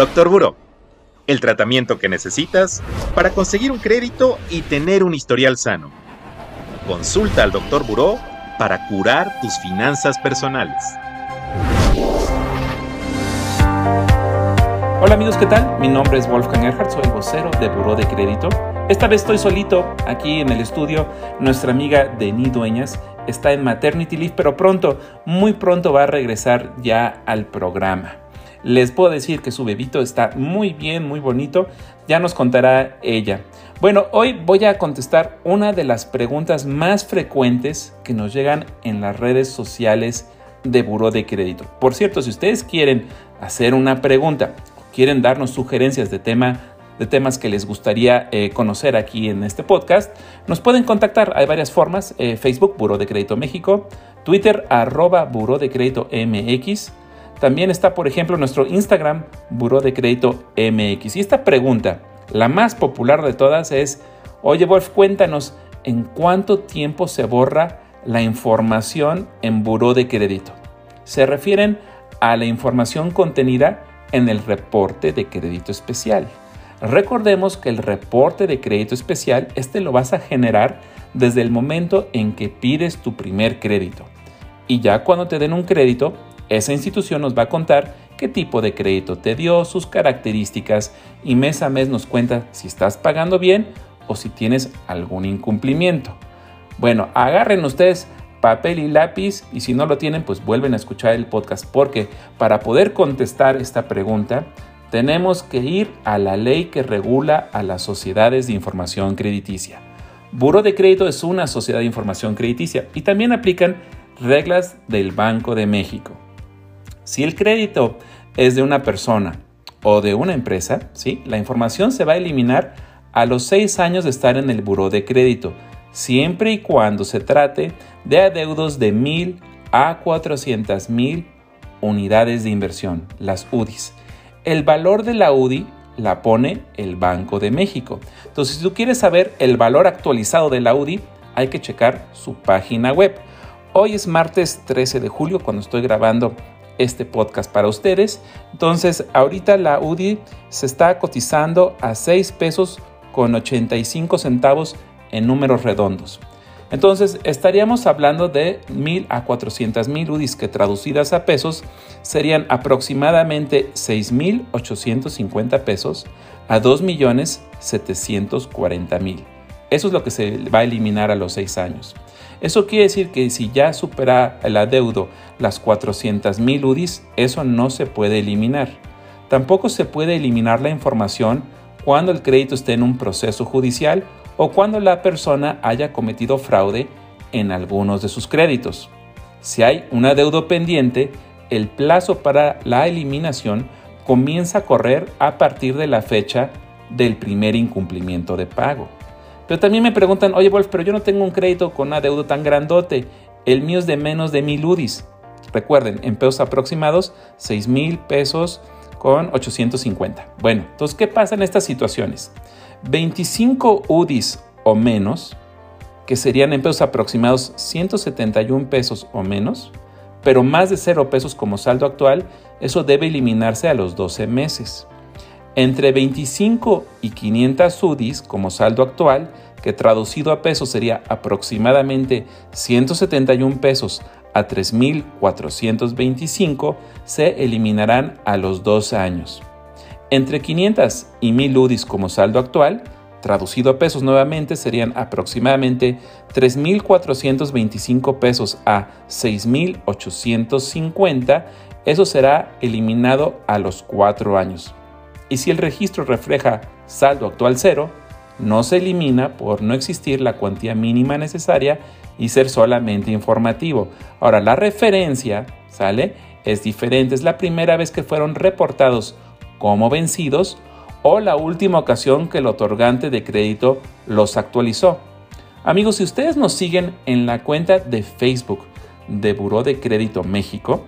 Doctor Buró, el tratamiento que necesitas para conseguir un crédito y tener un historial sano. Consulta al Doctor Buró para curar tus finanzas personales. Hola amigos, ¿qué tal? Mi nombre es Wolfgang Erhardt, soy vocero de Buró de Crédito. Esta vez estoy solito aquí en el estudio. Nuestra amiga Denis Dueñas está en maternity leave, pero pronto, muy pronto va a regresar ya al programa. Les puedo decir que su bebito está muy bien, muy bonito. Ya nos contará ella. Bueno, hoy voy a contestar una de las preguntas más frecuentes que nos llegan en las redes sociales de Buró de Crédito. Por cierto, si ustedes quieren hacer una pregunta quieren darnos sugerencias de tema de temas que les gustaría eh, conocer aquí en este podcast, nos pueden contactar. Hay varias formas. Eh, Facebook, Buró de Crédito México. Twitter, arroba Buró de Crédito MX. También está, por ejemplo, nuestro Instagram, Buró de Crédito MX. Y esta pregunta, la más popular de todas, es, oye Wolf, cuéntanos, ¿en cuánto tiempo se borra la información en Buró de Crédito? Se refieren a la información contenida en el reporte de crédito especial. Recordemos que el reporte de crédito especial, este lo vas a generar desde el momento en que pides tu primer crédito. Y ya cuando te den un crédito, esa institución nos va a contar qué tipo de crédito te dio, sus características y mes a mes nos cuenta si estás pagando bien o si tienes algún incumplimiento. Bueno, agarren ustedes papel y lápiz y si no lo tienen, pues vuelven a escuchar el podcast porque para poder contestar esta pregunta tenemos que ir a la ley que regula a las sociedades de información crediticia. Buro de Crédito es una sociedad de información crediticia y también aplican reglas del Banco de México. Si el crédito es de una persona o de una empresa, ¿sí? la información se va a eliminar a los seis años de estar en el buró de crédito, siempre y cuando se trate de adeudos de mil a 400 mil unidades de inversión, las UDIs. El valor de la UDI la pone el Banco de México. Entonces, si tú quieres saber el valor actualizado de la UDI, hay que checar su página web. Hoy es martes 13 de julio cuando estoy grabando este podcast para ustedes. Entonces, ahorita la UDI se está cotizando a 6 pesos con 85 centavos en números redondos. Entonces, estaríamos hablando de 1.000 a 400 mil UDIs que traducidas a pesos serían aproximadamente 6.850 pesos a 2.740.000. Eso es lo que se va a eliminar a los 6 años. Eso quiere decir que si ya supera el adeudo las 400.000 UDIs, eso no se puede eliminar. Tampoco se puede eliminar la información cuando el crédito esté en un proceso judicial o cuando la persona haya cometido fraude en algunos de sus créditos. Si hay un adeudo pendiente, el plazo para la eliminación comienza a correr a partir de la fecha del primer incumplimiento de pago. Pero también me preguntan, oye Wolf, pero yo no tengo un crédito con un adeudo tan grandote. El mío es de menos de mil UDIs. Recuerden, en pesos aproximados, 6 mil pesos con 850. Bueno, entonces, ¿qué pasa en estas situaciones? 25 UDIs o menos, que serían en pesos aproximados 171 pesos o menos, pero más de 0 pesos como saldo actual, eso debe eliminarse a los 12 meses. Entre 25 y 500 UDIs como saldo actual, que traducido a pesos sería aproximadamente 171 pesos a 3.425, se eliminarán a los dos años. Entre 500 y 1000 UDIs como saldo actual, traducido a pesos nuevamente, serían aproximadamente 3.425 pesos a 6.850. Eso será eliminado a los cuatro años y si el registro refleja saldo actual cero, no se elimina por no existir la cuantía mínima necesaria y ser solamente informativo. Ahora, la referencia, ¿sale? Es diferente, es la primera vez que fueron reportados como vencidos o la última ocasión que el otorgante de crédito los actualizó. Amigos, si ustedes nos siguen en la cuenta de Facebook de Buró de Crédito México,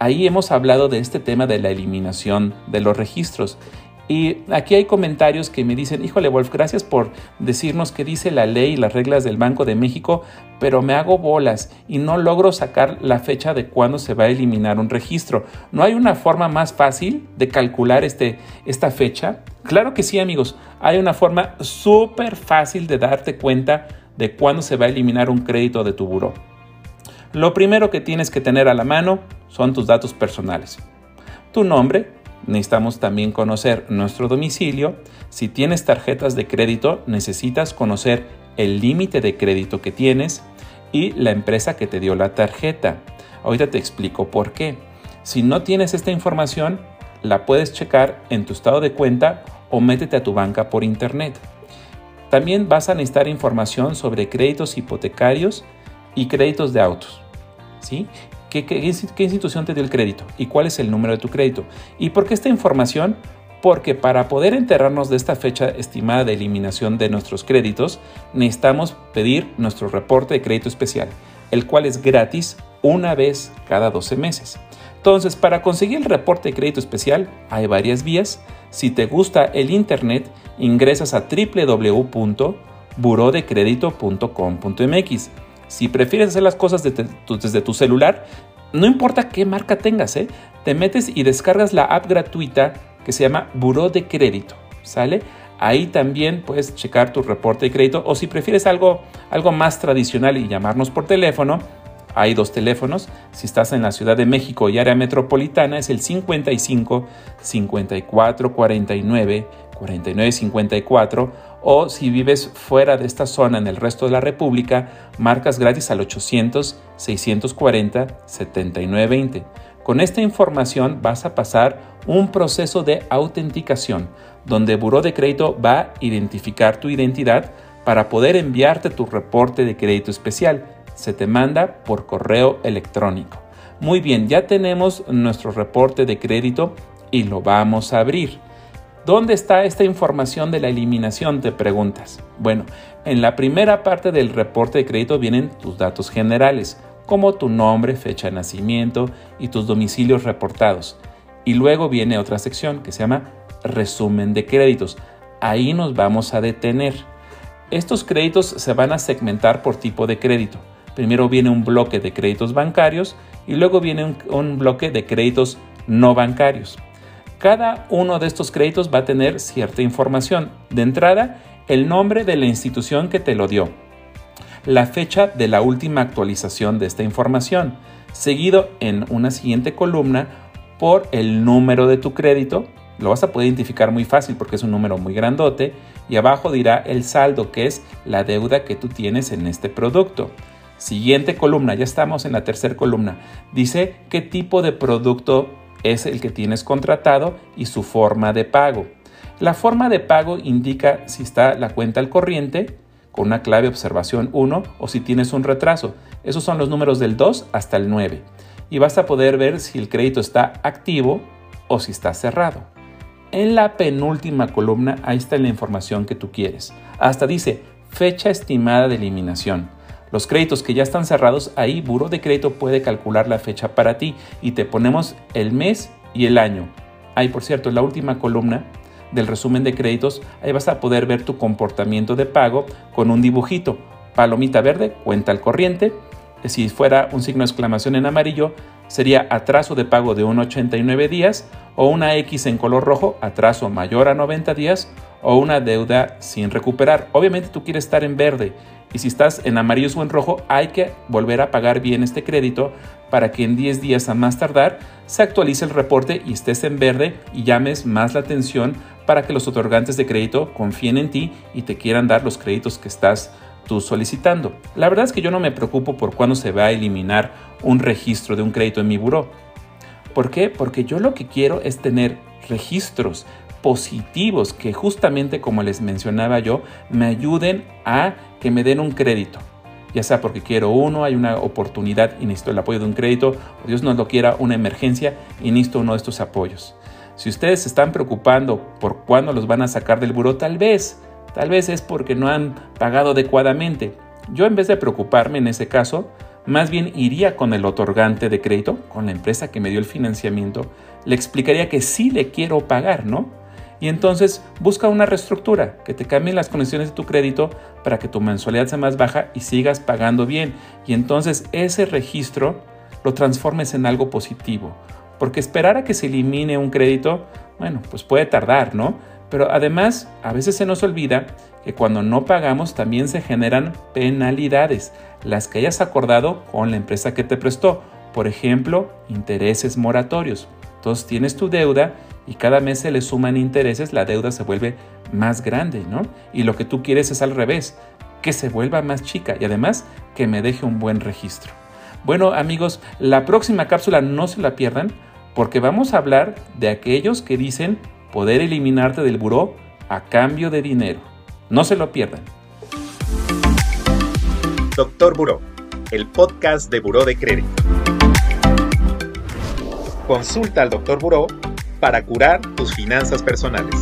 Ahí hemos hablado de este tema de la eliminación de los registros Y aquí hay comentarios que me dicen, híjole Wolf, gracias por decirnos qué dice la ley y las reglas del Banco de México, pero me hago bolas y no logro sacar la fecha de cuándo se va a eliminar un registro. ¿No hay una forma más fácil de calcular este, esta fecha? Claro que sí amigos, hay una forma súper fácil de darte cuenta de cuándo se va a eliminar un crédito de tu buró. Lo primero que tienes que tener a la mano son tus datos personales. Tu nombre, necesitamos también conocer nuestro domicilio. Si tienes tarjetas de crédito, necesitas conocer el límite de crédito que tienes y la empresa que te dio la tarjeta. Ahorita te explico por qué. Si no tienes esta información, la puedes checar en tu estado de cuenta o métete a tu banca por internet. También vas a necesitar información sobre créditos hipotecarios y créditos de autos. ¿sí? ¿Qué, institución te dio el crédito? ¿Y cuál es el número de tu crédito? ¿Y por qué esta información? Porque para poder enterrarnos de esta fecha estimada de eliminación de nuestros créditos, necesitamos pedir nuestro reporte de crédito especial, el cual es gratis una vez cada 12 meses. Entonces, para conseguir el reporte de crédito especial hay varias vías. Si te gusta el Internet, ingresas a www.burodecredito.com.mx si prefieres hacer las cosas desde tu, celular, no importa qué marca tengas, ¿eh? te metes y descargas la app gratuita que se llama Buró de Crédito, ¿sale? Ahí también puedes checar tu reporte de crédito o si prefieres algo, algo más tradicional y llamarnos por teléfono, hay dos teléfonos. Si estás en la Ciudad de México y área metropolitana es el 55 54 49 49 54 o si vives fuera de esta zona en el resto de la República, marcas gratis al 800-640-7920. Con esta información vas a pasar un proceso de autenticación, donde el Buró de Crédito va a identificar tu identidad para poder enviarte tu reporte de crédito especial. Se te manda por correo electrónico. Muy bien, ya tenemos nuestro reporte de crédito y lo vamos a abrir. ¿Dónde está esta información de la eliminación? Te preguntas. Bueno, en la primera parte del reporte de crédito vienen tus datos generales, como tu nombre, fecha de nacimiento y tus domicilios reportados. Y luego viene otra sección que se llama resumen de créditos. Ahí nos vamos a detener. Estos créditos se van a segmentar por tipo de crédito. Primero viene un bloque de créditos bancarios y luego viene un, un bloque de créditos no bancarios. Cada uno de estos créditos va a tener cierta información. De entrada, el nombre de la institución que te lo dio, la fecha de la última actualización de esta información, seguido en una siguiente columna por el número de tu crédito. Lo vas a poder identificar muy fácil porque es un número muy grandote y abajo dirá el saldo que es la deuda que tú tienes en este producto. Siguiente columna, ya estamos en la tercera columna. Dice qué tipo de producto es el que tienes contratado y su forma de pago. La forma de pago indica si está la cuenta al corriente con una clave observación 1 o si tienes un retraso. Esos son los números del 2 hasta el 9. Y vas a poder ver si el crédito está activo o si está cerrado. En la penúltima columna ahí está la información que tú quieres. Hasta dice fecha estimada de eliminación. Los créditos que ya están cerrados, ahí Buro de Crédito puede calcular la fecha para ti y te ponemos el mes y el año. Ahí, por cierto, en la última columna del resumen de créditos, ahí vas a poder ver tu comportamiento de pago con un dibujito. Palomita verde, cuenta al corriente. Si fuera un signo de exclamación en amarillo, sería atraso de pago de 1,89 días o una X en color rojo, atraso mayor a 90 días o una deuda sin recuperar. Obviamente tú quieres estar en verde y si estás en amarillo o en rojo, hay que volver a pagar bien este crédito para que en 10 días a más tardar se actualice el reporte y estés en verde y llames más la atención para que los otorgantes de crédito confíen en ti y te quieran dar los créditos que estás tú solicitando. La verdad es que yo no me preocupo por cuándo se va a eliminar un registro de un crédito en mi buró. ¿Por qué? Porque yo lo que quiero es tener registros positivos que justamente como les mencionaba yo, me ayuden a que me den un crédito. Ya sea porque quiero uno, hay una oportunidad y necesito el apoyo de un crédito, o Dios nos lo quiera, una emergencia y necesito uno de estos apoyos. Si ustedes se están preocupando por cuándo los van a sacar del buro, tal vez, tal vez es porque no han pagado adecuadamente. Yo en vez de preocuparme en ese caso, más bien iría con el otorgante de crédito, con la empresa que me dio el financiamiento, le explicaría que sí le quiero pagar, ¿no? Y entonces busca una reestructura, que te cambien las condiciones de tu crédito para que tu mensualidad sea más baja y sigas pagando bien. Y entonces ese registro lo transformes en algo positivo. Porque esperar a que se elimine un crédito, bueno, pues puede tardar, ¿no? Pero además, a veces se nos olvida que cuando no pagamos también se generan penalidades, las que hayas acordado con la empresa que te prestó. Por ejemplo, intereses moratorios. Entonces tienes tu deuda y cada mes se le suman intereses, la deuda se vuelve más grande, ¿no? Y lo que tú quieres es al revés, que se vuelva más chica y además que me deje un buen registro. Bueno amigos, la próxima cápsula no se la pierdan porque vamos a hablar de aquellos que dicen poder eliminarte del buró a cambio de dinero. No se lo pierdan. Doctor Buró, el podcast de Buró de Crédito. Consulta al Doctor Buró para curar tus finanzas personales.